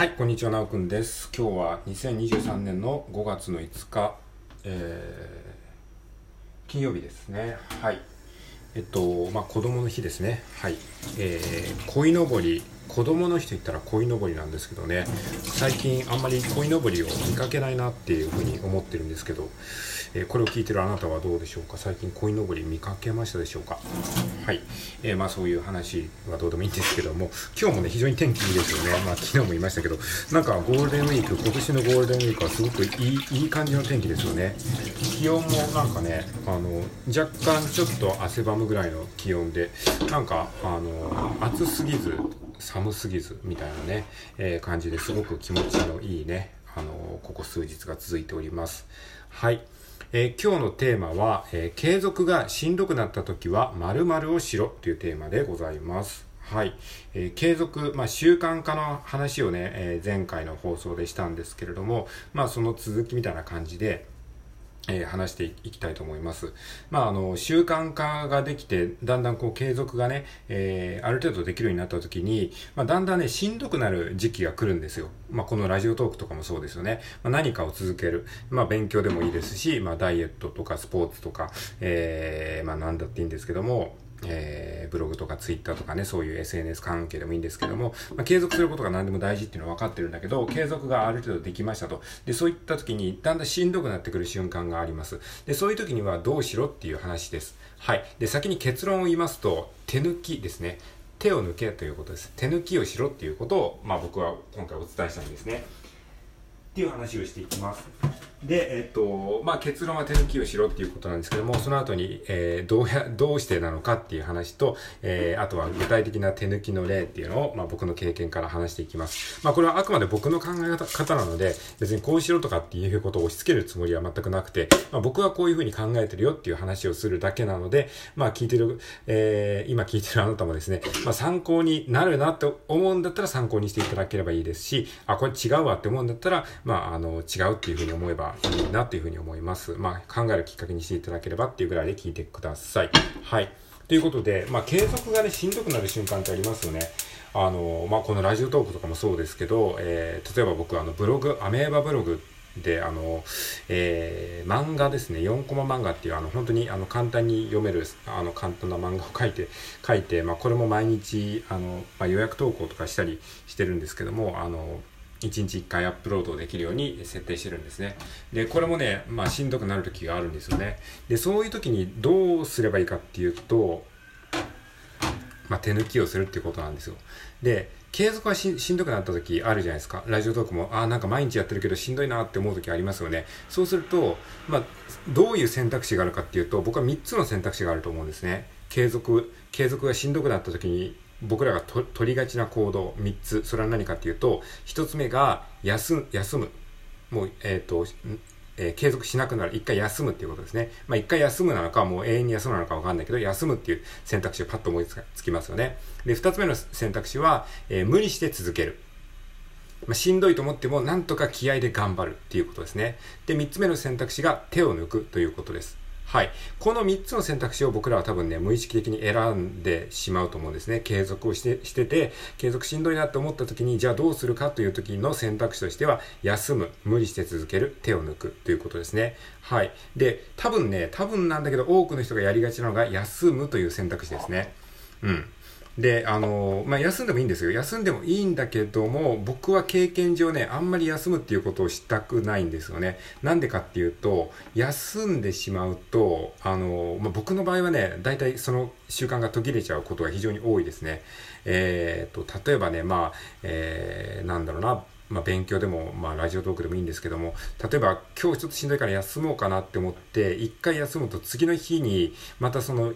はい、こんにちは、なおくんです。今日は2023年の5月の5日、えー、金曜日ですね。はい。えっと、まあ、子供の日ですね。はい。えー、鯉のぼり、子供の日と言ったら鯉のぼりなんですけどね、最近あんまり鯉のぼりを見かけないなっていうふうに思ってるんですけど、えーこれを聞いてるあなたはどうでしょうか？最近鯉のぼり見かけましたでしょうか？はい。えーまあそういう話はどうでもいいんですけども、今日もね、非常に天気いいですよね。まあ昨日も言いましたけど、なんかゴールデンウィーク、今年のゴールデンウィークはすごくいい、いい感じの天気ですよね。気温もなんかね、あの、若干ちょっと汗ばむぐらいの気温で、なんか、あの、暑すぎず、寒すぎずみたいなね、えー感じですごく気持ちのいいね、あの、ここ数日が続いております。はい。えー今日のテーマは、えー継続がしんどくなった時は〇〇をしろというテーマでございます。はい。えー継続、まあ、習慣化の話をね、え前回の放送でしたんですけれども、まあ、その続きみたいな感じで、えー話していきたいと思います。まあ、あの、習慣化ができて、だんだんこう継続がね、えーある程度できるようになった時に、まあ、だんだんね、しんどくなる時期が来るんですよ。まあ、このラジオトークとかもそうですよね。まあ、何かを続ける。まあ、勉強でもいいですし、まあ、ダイエットとかスポーツとか、えーまあ、なんだっていいんですけども、えーブログとかツイッターとかね、そういう SNS 関係でもいいんですけども、まあ、継続することが何でも大事っていうのは分かってるんだけど、継続がある程度できましたと。で、そういった時にだんだんしんどくなってくる瞬間があります。で、そういう時にはどうしろっていう話です。はい。で、先に結論を言いますと、手抜きですね。手を抜けということです。手抜きをしろっていうことを、まあ僕は今回お伝えしたんですね。っていう話をしていきます。で、えっと、まあ、結論は手抜きをしろっていうことなんですけども、その後に、えーどうや、どうしてなのかっていう話と、えーあとは具体的な手抜きの例っていうのを、まあ、僕の経験から話していきます。まあ、これはあくまで僕の考え方なので、別にこうしろとかっていうことを押し付けるつもりは全くなくて、まあ、僕はこういうふうに考えてるよっていう話をするだけなので、まあ、聞いてる、えー今聞いてるあなたもですね、まあ、参考になるなって思うんだったら参考にしていただければいいですし、あ、これ違うわって思うんだったら、まあ、あの、違うっていうふうに思えばいいなっていうふうに思います。まあ、考えるきっかけにしていただければっていうぐらいで聞いてください。はい。ということで、まあ、継続がね、しんどくなる瞬間ってありますよね。あの、まあ、このラジオトークとかもそうですけど、えー例えば僕、あの、ブログ、アメーバブログで、あの、えー漫画ですね、4コマ漫画っていう、あの、本当に、あの、簡単に読める、あの、簡単な漫画を書いて、書いて、まあ、これも毎日、あの、まあ、予約投稿とかしたりしてるんですけども、あの、1日1回アップロードできるように設定してるんですね。で、これもね、まあ、しんどくなる時があるんですよね。で、そういう時にどうすればいいかっていうと、まあ、手抜きをするっていうことなんですよ。で、継続がししんどくなった時あるじゃないですか。ラジオトークも、ああ、なんか毎日やってるけどしんどいなって思う時ありますよね。そうすると、まあ、どういう選択肢があるかっていうと、僕は3つの選択肢があると思うんですね。継続、継続がしんどくなった時に、僕らがと取りがちな行動3つ。それは何かっていうと、1つ目が、休休む。もう、えっ、と、えー継続しなくなる。一回休むっていうことですね。まあ一回休むなのか、もう永遠に休むなのかわかんないけど、休むっていう選択肢をパッと思いつつきますよね。で、二つ目の選択肢は、えー無理して続ける。まあ、しんどいと思っても、なんとか気合で頑張るっていうことですね。で、三つ目の選択肢が手を抜くということです。はい。この3つの選択肢を僕らは多分ね、無意識的に選んでしまうと思うんですね。継続をしてしてて、継続しんどいなって思った時に、じゃあどうするかという時の選択肢としては、休む、無理して続ける、手を抜くということですね。はい。で、多分ね、多分なんだけど、多くの人がやりがちなのが、休むという選択肢ですね。うん。で、あのまあ、休んでもいいんですよ。休んでもいいんだけども、僕は経験上ね、あんまり休むっていうことをしたくないんですよね。なんでかっていうと、休んでしまうと、あのまあ、僕の場合はね、大体その習慣が途切れちゃうことが非常に多いですね。えー、と、例えばね、まあ、えー、なんだろうな、まあ、勉強でも、まあ、ラジオトークでもいいんですけども、例えば、今日ちょっとしんどいから休もうかなって思って、一回休むと次の日に、またその、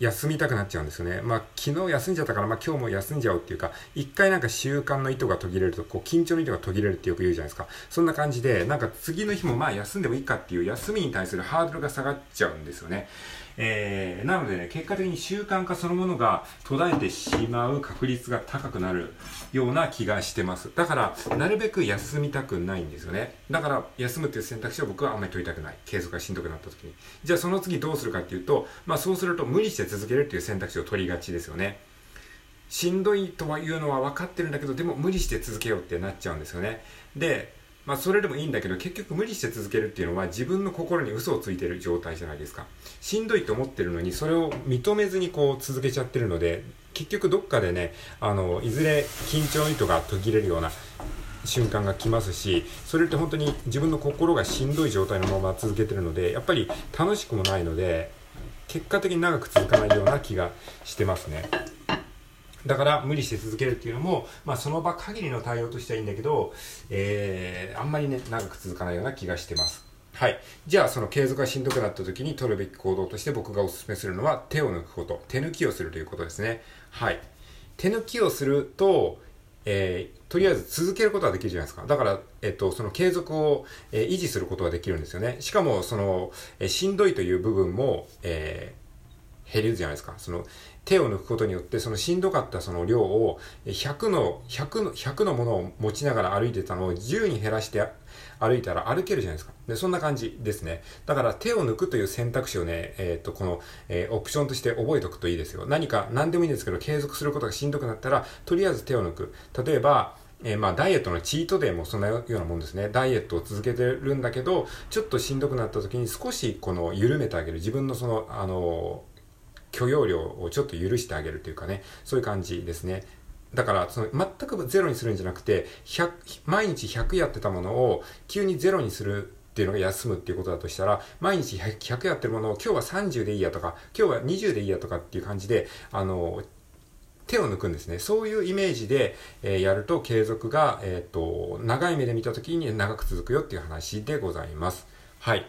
休みたくなっちゃうんですよね。まあ、昨日休んじゃったから、まあ、今日も休んじゃおうっていうか、一回なんか習慣の糸が途切れると、こう、緊張の糸が途切れるってよく言うじゃないですか。そんな感じで、なんか次の日もまあ休んでもいいかっていう休みに対するハードルが下がっちゃうんですよね。えー、なのでね、結果的に習慣化そのものが途絶えてしまう確率が高くなるような気がしてます。だから、なるべく休みたくないんですよね。だから、休むっていう選択肢を僕はあんまり取りたくない。継続がしんどくなった時に。じゃあその次どうするかっていうと、まあそうすると無理して続けるっていう選択肢を取りがちですよね。しんどいとはいうのは分かってるんだけどでも無理して続けようってなっちゃうんですよねでまあそれでもいいんだけど結局無理して続けるっていうのは自分の心に嘘をついてる状態じゃないですかしんどいと思ってるのにそれを認めずにこう続けちゃってるので結局どっかでねあのいずれ緊張の糸が途切れるような瞬間が来ますしそれって本当に自分の心がしんどい状態のまま続けてるのでやっぱり楽しくもないので結果的に長く続かないような気がしてますね。だから無理して続けるっていうのも、まあ、その場限りの対応としてはいいんだけど、えー、あんまりね長く続かないような気がしてます。はい。じゃあ、その継続がしんどくなった時に取るべき行動として僕がお勧めするのは手を抜くこと。手抜きをするということですね。はい。手抜きをすると、えー、とりあえず続けることができるじゃないですか。だから、えっと、その継続を、えー、維持することができるんですよね。しかも、その、えー、しんどいという部分も、えー、減るじゃないですか。その、手を抜くことによって、そのしんどかったその量を、100の、100の、100のものを持ちながら歩いてたのを10に減らして歩いたら歩けるじゃないですか。で、そんな感じですね。だから手を抜くという選択肢をね、えっ、と、この、えー、オプションとして覚えておくといいですよ。何か、何でもいいんですけど、継続することがしんどくなったら、とりあえず手を抜く。例えば、えー、まあ、ダイエットのチートデーもそんなようなもんですね。ダイエットを続けてるんだけど、ちょっとしんどくなった時に少しこの緩めてあげる。自分のその、あの許容量をちょっと許してあげるというかね、そういう感じですね。だから、その、全くゼロにするんじゃなくて、100、毎日100やってたものを急にゼロにするっていうのが休むっていうことだとしたら、毎日 100, 100やってるものを今日は30でいいやとか、今日は20でいいやとかっていう感じで、あの、手を抜くんですね。そういうイメージで、えー、やると継続が、えっ、と、長い目で見た時に長く続くよっていう話でございます。はい。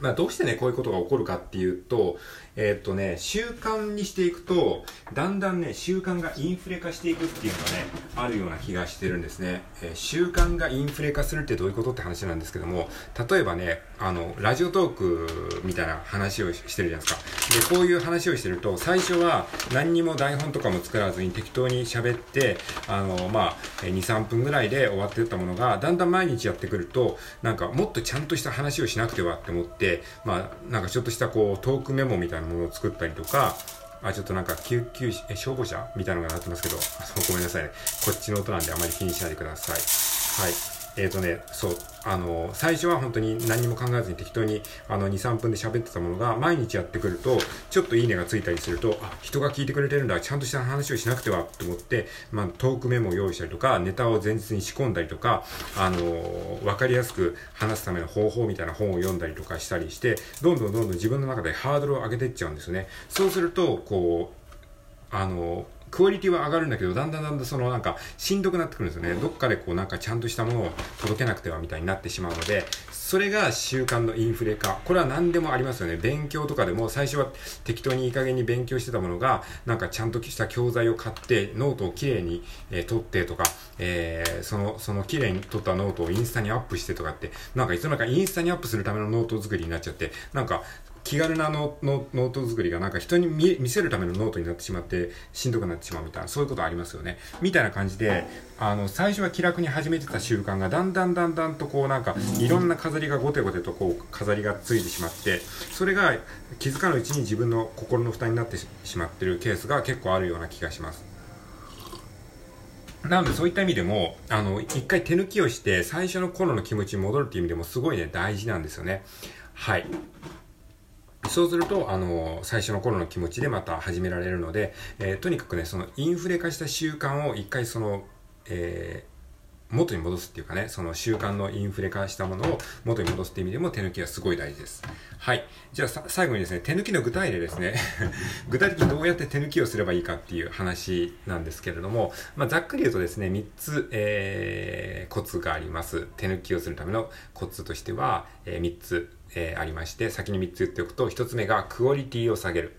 まあ、どうしてね、こういうことが起こるかっていうと、えー、っとね、習慣にしていくと、だんだんね、習慣がインフレ化していくっていうのがね、あるような気がしてるんですね。えー、習慣がインフレ化するってどういうことって話なんですけども、例えばね、あの、ラジオトークみたいな話をしてるじゃないですか。で、こういう話をしてると、最初は何にも台本とかも作らずに適当に喋って、あの、まあ、2、3分ぐらいで終わってったものが、だんだん毎日やってくると、なんかもっとちゃんとした話をしなくてはって思って、まあ、なんかちょっとしたこう、トークメモみたいなものを作ったりとか、あ、ちょっとなんか救急え消防車？みたいなのが鳴ってますけど、ごめんなさいね。こっちの音なんであまり気にしないでください。はい。えっ、ー、とね、そう、あの、最初は本当に何も考えずに適当に、あの、2、3分で喋ってたものが、毎日やってくると、ちょっといいねがついたりすると、あ、人が聞いてくれてるんだ、ちゃんとした話をしなくては、と思って、まあ、トークメモを用意したりとか、ネタを前日に仕込んだりとか、あの、わかりやすく話すための方法みたいな本を読んだりとかしたりして、どんどんどんどん自分の中でハードルを上げていっちゃうんですよね。そうすると、こう、あの、クオリティは上がるんだけど、だんだんだんだんそのなんかしんどくなってくるんですよね。どっかでこうなんかちゃんとしたものを届けなくてはみたいになってしまうので、それが習慣のインフレ化。これは何でもありますよね。勉強とかでも最初は適当にいい加減に勉強してたものが、なんかちゃんとした教材を買って、ノートをきれいに、えー、取ってとか、えー、その、そのきれいに取ったノートをインスタにアップしてとかって、なんかいつの間にかインスタにアップするためのノート作りになっちゃって、なんか気軽なノート作りがなんか人に見せるためのノートになってしまってしんどくなってしまうみたいなそういうことありますよねみたいな感じであの最初は気楽に始めてた習慣がだんだんだんだんとこうなんかいろんな飾りがゴテゴテとこう飾りがついてしまってそれが気づかぬうちに自分の心の負担になってしまってるケースが結構あるような気がしますなのでそういった意味でも、あの、一回手抜きをして、最初の頃の気持ちに戻るっていう意味でもすごいね、大事なんですよね。はい。そうすると、あの、最初の頃の気持ちでまた始められるので、えー、とにかくね、そのインフレ化した習慣を一回その、えー元に戻すっていうかね、その習慣のインフレ化したものを元に戻すっていう意味でも手抜きはすごい大事です。はい。じゃあ最後にですね、手抜きの具体例ですね。具体的にどうやって手抜きをすればいいかっていう話なんですけれども、まあ、ざっくり言うとですね、3つ、えー、コツがあります。手抜きをするためのコツとしては、えー、3つ、えー、ありまして、先に3つ言っておくと、1つ目がクオリティを下げる。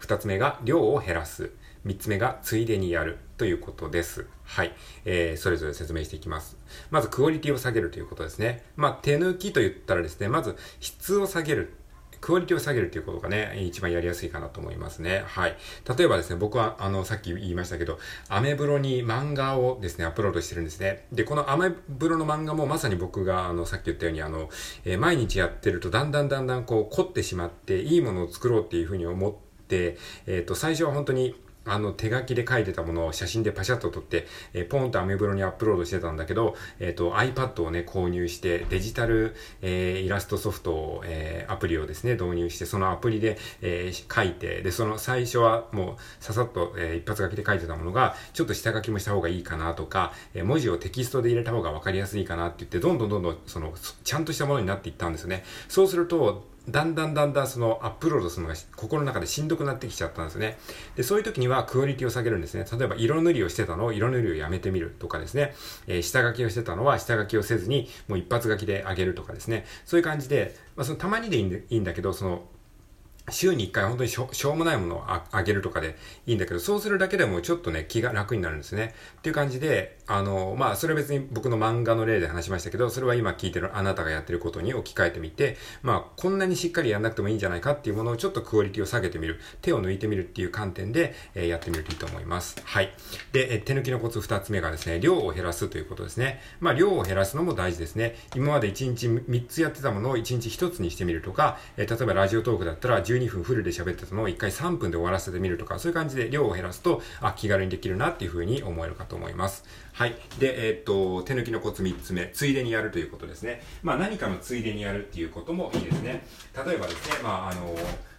2つ目が量を減らす。3つ目がついでにやるということです。はい。えー、それぞれ説明していきます。まず、クオリティを下げるということですね。まあ、手抜きと言ったらですね、まず、質を下げる。クオリティを下げるということがね、一番やりやすいかなと思いますね。はい。例えばですね、僕は、あの、さっき言いましたけど、アメブロに漫画をですね、アップロードしてるんですね。で、このアメブロの漫画もまさに僕が、あの、さっき言ったように、あの、えー、毎日やってると、だんだんだんだんこう、凝ってしまって、いいものを作ろうっていうふうに思って、えっ、ー、と、最初は本当に、あの、手書きで書いてたものを写真でパシャッと撮って、えー、ポンとアメブロにアップロードしてたんだけど、えっ、ー、と、iPad をね、購入して、デジタル、えー、イラストソフトを、えー、アプリをですね、導入して、そのアプリで、えー、書いて、で、その最初はもう、ささっと、えー、一発書きで書いてたものが、ちょっと下書きもした方がいいかなとか、えー、文字をテキストで入れた方が分かりやすいかなって言って、どんどんどんどん、その、ちゃんとしたものになっていったんですよね。そうすると、だんだんだんだんそのアップロードするのが心の中でしんどくなってきちゃったんですね。で、そういう時にはクオリティを下げるんですね。例えば色塗りをしてたのを色塗りをやめてみるとかですね。えー、下書きをしてたのは下書きをせずにもう一発書きで上げるとかですね。そういう感じで、まあそのたまにでいいんだけど、その週に1回本当にしょしょうもないものをあげるとかでいいんだけど、そうするだけでもちょっとね、気が楽になるんですね。っていう感じで、あの、まあ、それは別に僕の漫画の例で話しましたけど、それは今聞いてるあなたがやってることに置き換えてみて、まあ、こんなにしっかりやんなくてもいいんじゃないかっていうものをちょっとクオリティを下げてみる、手を抜いてみるっていう観点で、えー、やってみるといいと思います。はい。で、え手抜きのコツ2つ目がですね、量を減らすということですね。まあ、量を減らすのも大事ですね。今まで1日3つやってたものを1日1つにしてみるとか、えー、例えばラジオトークだったら12分フルで喋ってたのを1回3分で終わらせてみるとか、そういう感じで量を減らすと、あ、気軽にできるなっていうふうに思えるかと思います。はい。で、えー、っと、手抜きのコツ3つ目、ついでにやるということですね。まあ何かのついでにやるっていうこともいいですね。例えばですね、まああの、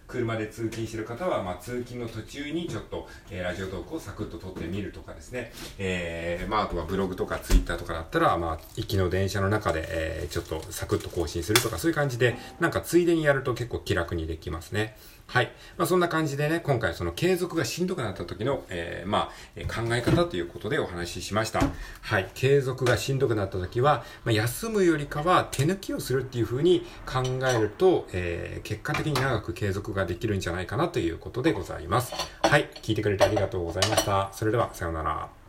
車で通勤してる方は、まあ、通勤の途中にちょっと、えー、ラジオトークをサクッと撮ってみるとかですね、えー、まあ、あとはブログとかツイッターとかだったら、まあ、行きの電車の中で、えー、ちょっとサクッと更新するとか、そういう感じで、なんかついでにやると結構気楽にできますね。はい。まあ、そんな感じでね、今回その継続がしんどくなった時の、えー、まあ、考え方ということでお話ししました。はい。継続がしんどくなった時は、まあ、休むよりかは手抜きをするっていうふうに考えると、えー、結果的に長く継続がができるんじゃないかなということでございます。はい。聞いてくれてありがとうございました。それでは、さようなら。